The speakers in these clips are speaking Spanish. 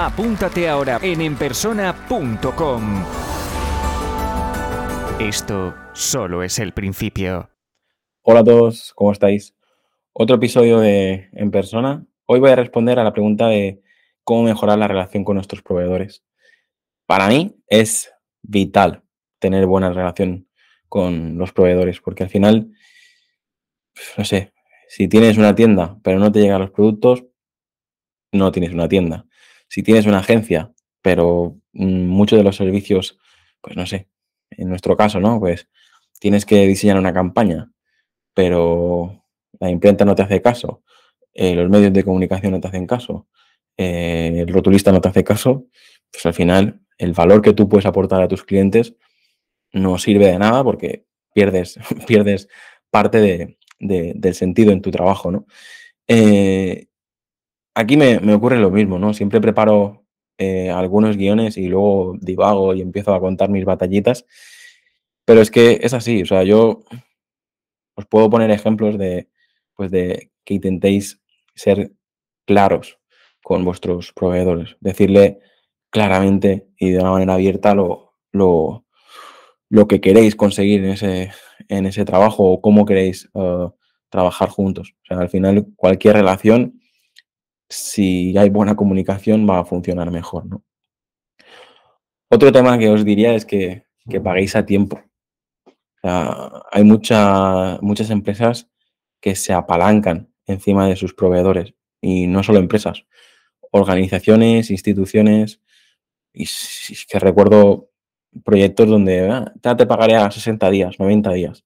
Apúntate ahora en enpersona.com. Esto solo es el principio. Hola a todos, ¿cómo estáis? Otro episodio de En Persona. Hoy voy a responder a la pregunta de cómo mejorar la relación con nuestros proveedores. Para mí es vital tener buena relación con los proveedores, porque al final, no sé, si tienes una tienda pero no te llegan los productos, no tienes una tienda si tienes una agencia, pero mm, muchos de los servicios, pues no sé, en nuestro caso, ¿no? Pues tienes que diseñar una campaña, pero la imprenta no te hace caso, eh, los medios de comunicación no te hacen caso, eh, el rotulista no te hace caso, pues al final el valor que tú puedes aportar a tus clientes no sirve de nada porque pierdes, pierdes parte de, del sentido en tu trabajo, ¿no? Eh, aquí me, ocurre lo mismo, ¿no? Siempre preparo eh, algunos guiones y luego divago y empiezo a contar mis batallitas. Pero es que es así, o sea, yo os puedo poner ejemplos de, pues de que intentéis ser claros con vuestros proveedores, decirle claramente y de una manera abierta lo, lo, lo que queréis conseguir en ese, en ese trabajo o cómo queréis uh, trabajar juntos. O sea, al final cualquier relación si hay buena comunicación va a funcionar mejor, ¿no? Otro tema que os diría es que, paguéis a tiempo. hay muchas empresas que se apalancan encima de sus proveedores y no solo empresas, organizaciones, instituciones. Y que recuerdo proyectos donde ah, te pagaré a 60 días, 90 días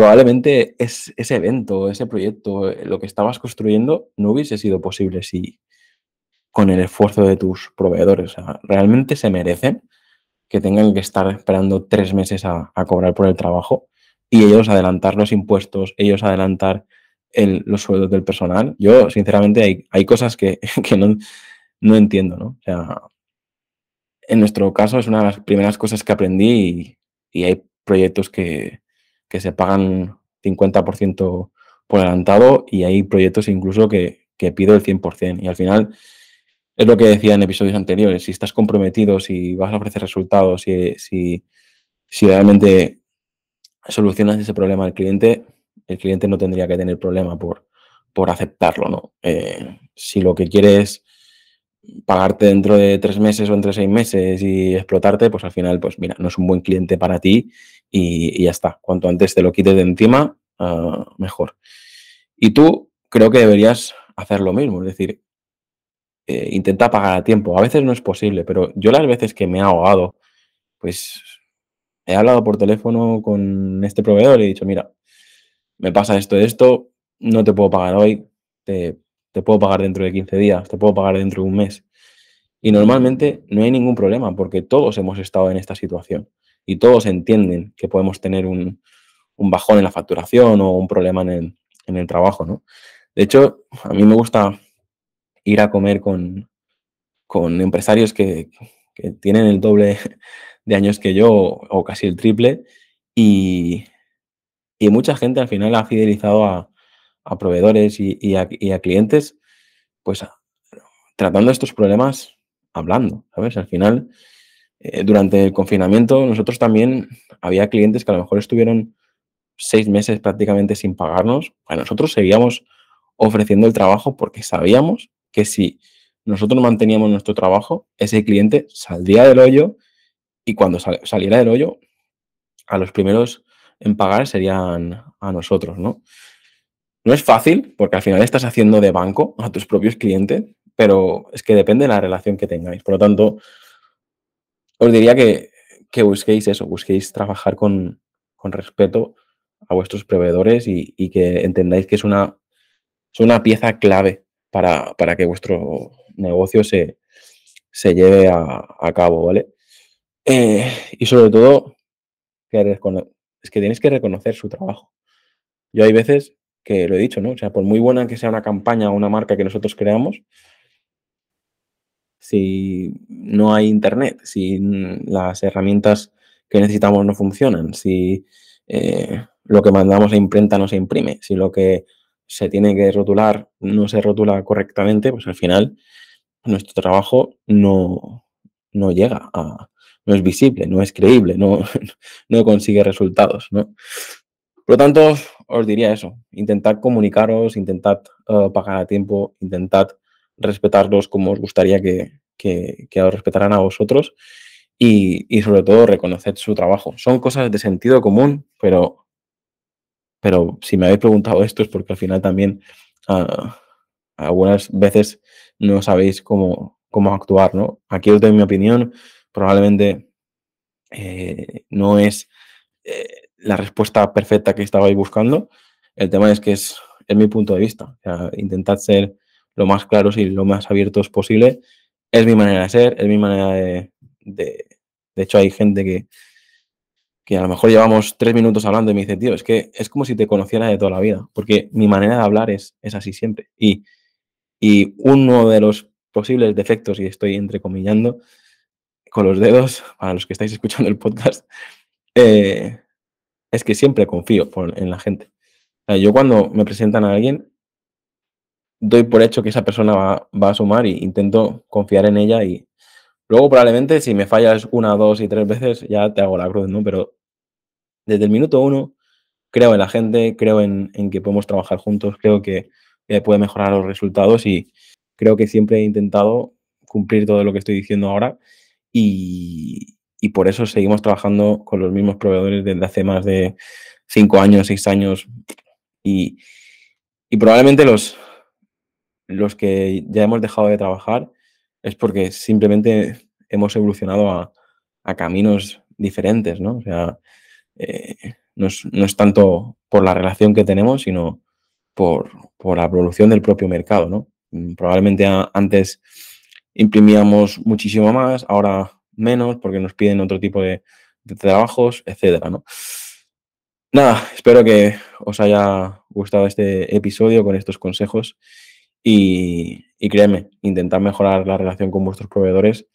probablemente es, ese evento, ese proyecto, lo que estabas construyendo, no hubiese sido posible si con el esfuerzo de tus proveedores. realmente se merecen que tengan que estar esperando tres meses a, cobrar por el trabajo y ellos adelantar los impuestos, ellos adelantar los sueldos del personal. Yo, sinceramente, hay, hay cosas que, no, no, entiendo, ¿no? O sea, en nuestro caso es una de las primeras cosas que aprendí y hay proyectos que, que se pagan 50% por adelantado y hay proyectos incluso que, pido el 100%. Y al final es lo que decía en episodios anteriores, si estás comprometido, si vas a ofrecer resultados, si, si, realmente solucionas ese problema al cliente, el cliente no tendría que tener problema por, por aceptarlo, ¿no? Eh, si lo que quieres pagarte dentro de tres meses o entre seis meses y explotarte, pues al final, pues mira, no es un buen cliente para ti y, ya está. Cuanto antes te lo quites de encima, ah, mejor. Y tú creo que deberías hacer lo mismo, es decir, eh, intenta pagar a tiempo. A veces no es posible, pero yo las veces que me he ahogado, pues he hablado por teléfono con este proveedor y he dicho, mira, me pasa esto, esto, no te puedo pagar hoy, te te puedo pagar dentro de 15 días, te puedo pagar dentro de un mes. Y normalmente no hay ningún problema porque todos hemos estado en esta situación y todos entienden que podemos tener un, bajón en la facturación o un problema en el, trabajo, ¿no? De hecho, a mí me gusta ir a comer con, empresarios que, tienen el doble de años que yo o casi el triple y, y mucha gente al final ha fidelizado a, a proveedores y, a, clientes, pues tratando estos problemas hablando, ¿sabes? Al final, eh, durante el confinamiento, nosotros también había clientes que a lo mejor estuvieron seis meses prácticamente sin pagarnos. A nosotros seguíamos ofreciendo el trabajo porque sabíamos que si nosotros manteníamos nuestro trabajo, ese cliente saldría del hoyo y cuando saliera del hoyo, a los primeros en pagar serían a nosotros, ¿no? No es fácil, porque al final estás haciendo de banco a tus propios clientes, pero es que depende de la relación que tengáis. Por lo tanto, os diría que, busquéis eso, busquéis trabajar con, respeto a vuestros proveedores y, que entendáis que es una, una pieza clave para, que vuestro negocio se, lleve a, cabo, ¿vale? Eh, y sobre todo, es que tienes que reconocer su trabajo. Yo hay veces que lo he dicho, ¿no? O sea, por muy buena que sea una campaña o una marca que nosotros creamos, si no hay internet, si las herramientas que necesitamos no funcionan, si eh, lo que mandamos a imprenta no se imprime, si lo que se tiene que rotular no se rotula correctamente, pues al final nuestro trabajo no, no llega a, no es visible, no es creíble, no, no consigue resultados, ¿no? Por lo tanto, os diría eso, intentad comunicaros, intentad uh, pagar a tiempo, intentad respetarlos como os gustaría que, que, que os respetaran a vosotros y, y, sobre todo reconocer su trabajo. Son cosas de sentido común, pero, pero si me habéis preguntado esto es porque al final también uh, algunas veces no sabéis cómo, cómo actuar, ¿no? Aquí os doy mi opinión, probablemente eh, no es eh, la respuesta perfecta que estabais buscando. El tema es que es, es mi punto de vista. O intentad ser lo más claros y lo más abiertos posible. Es mi manera de ser, es mi manera de... De, de hecho, hay gente que, que a lo mejor llevamos tres minutos hablando y me dice, tío, es que es como si te conociera de toda la vida, porque mi manera de hablar es, es así siempre. Y, y uno de los posibles defectos, y estoy entrecomillando con los dedos, para los que estáis escuchando el podcast, eh, es que siempre confío en la gente. yo cuando me presentan a alguien, doy por hecho que esa persona va, a sumar y intento confiar en ella y luego probablemente si me fallas una, dos y tres veces ya te hago la cruz, ¿no? Pero desde el minuto uno creo en la gente, creo en, que podemos trabajar juntos, creo que puede mejorar los resultados y creo que siempre he intentado cumplir todo lo que estoy diciendo ahora y, y por eso seguimos trabajando con los mismos proveedores desde hace más de cinco años, seis años. Y, y probablemente los, los que ya hemos dejado de trabajar es porque simplemente hemos evolucionado a, a caminos diferentes, ¿no? O sea, eh, no, es, no, es, tanto por la relación que tenemos, sino por, por la evolución del propio mercado, ¿no? Mm, probablemente antes imprimíamos muchísimo más, ahora menos porque nos piden otro tipo de, trabajos, etcétera, ¿no? Nada, espero que os haya gustado este episodio con estos consejos y, y créeme, intentar mejorar la relación con vuestros proveedores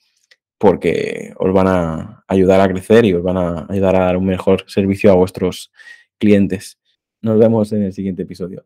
porque os van a ayudar a crecer y os van a ayudar a dar un mejor servicio a vuestros clientes. Nos vemos en el siguiente episodio.